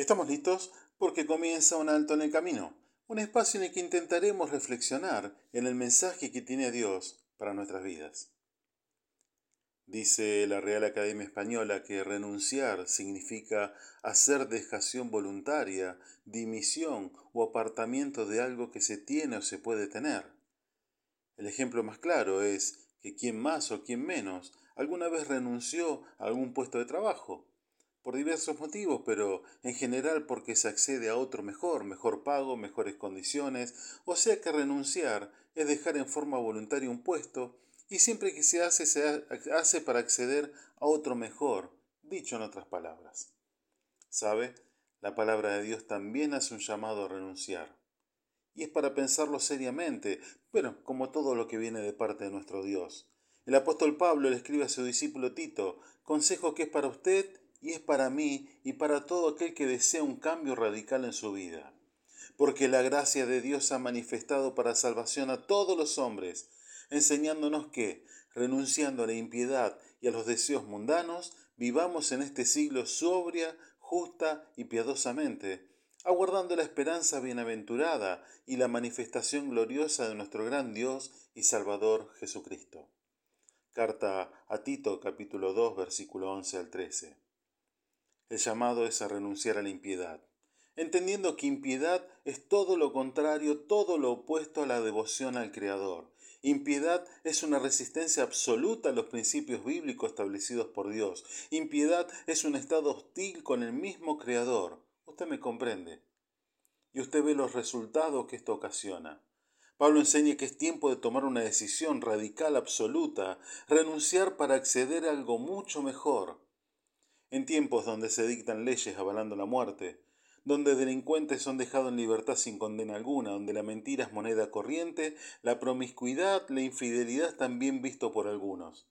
Estamos listos porque comienza un alto en el camino, un espacio en el que intentaremos reflexionar en el mensaje que tiene Dios para nuestras vidas. Dice la Real Academia Española que renunciar significa hacer dejación voluntaria, dimisión o apartamiento de algo que se tiene o se puede tener. El ejemplo más claro es que quien más o quien menos alguna vez renunció a algún puesto de trabajo por diversos motivos, pero en general porque se accede a otro mejor, mejor pago, mejores condiciones, o sea que renunciar es dejar en forma voluntaria un puesto y siempre que se hace se hace para acceder a otro mejor, dicho en otras palabras. ¿Sabe? La palabra de Dios también hace un llamado a renunciar. Y es para pensarlo seriamente, pero como todo lo que viene de parte de nuestro Dios. El apóstol Pablo le escribe a su discípulo Tito, consejo que es para usted y es para mí y para todo aquel que desea un cambio radical en su vida. Porque la gracia de Dios ha manifestado para salvación a todos los hombres, enseñándonos que, renunciando a la impiedad y a los deseos mundanos, vivamos en este siglo sobria, justa y piadosamente, aguardando la esperanza bienaventurada y la manifestación gloriosa de nuestro gran Dios y Salvador Jesucristo. Carta a Tito capítulo 2 versículo 11 al 13. El llamado es a renunciar a la impiedad, entendiendo que impiedad es todo lo contrario, todo lo opuesto a la devoción al Creador. Impiedad es una resistencia absoluta a los principios bíblicos establecidos por Dios. Impiedad es un estado hostil con el mismo Creador. Usted me comprende. Y usted ve los resultados que esto ocasiona. Pablo enseña que es tiempo de tomar una decisión radical absoluta, renunciar para acceder a algo mucho mejor en tiempos donde se dictan leyes avalando la muerte, donde delincuentes son dejados en libertad sin condena alguna, donde la mentira es moneda corriente, la promiscuidad, la infidelidad bien visto por algunos.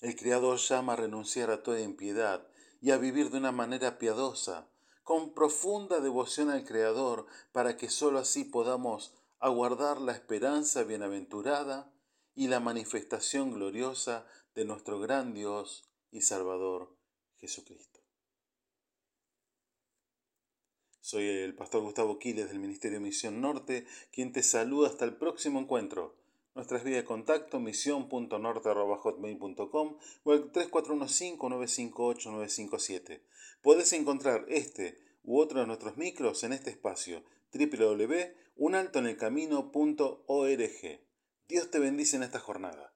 El Creador llama a renunciar a toda impiedad y a vivir de una manera piadosa, con profunda devoción al Creador, para que sólo así podamos aguardar la esperanza bienaventurada y la manifestación gloriosa de nuestro gran Dios y Salvador Jesucristo. Soy el pastor Gustavo Quiles del Ministerio Misión Norte, quien te saluda hasta el próximo encuentro. Nuestras vías de contacto misión.norte.hotmail.com o el 3415-958-957. Puedes encontrar este u otro de nuestros micros en este espacio www.unaltoenelcamino.org. Dios te bendice en esta jornada.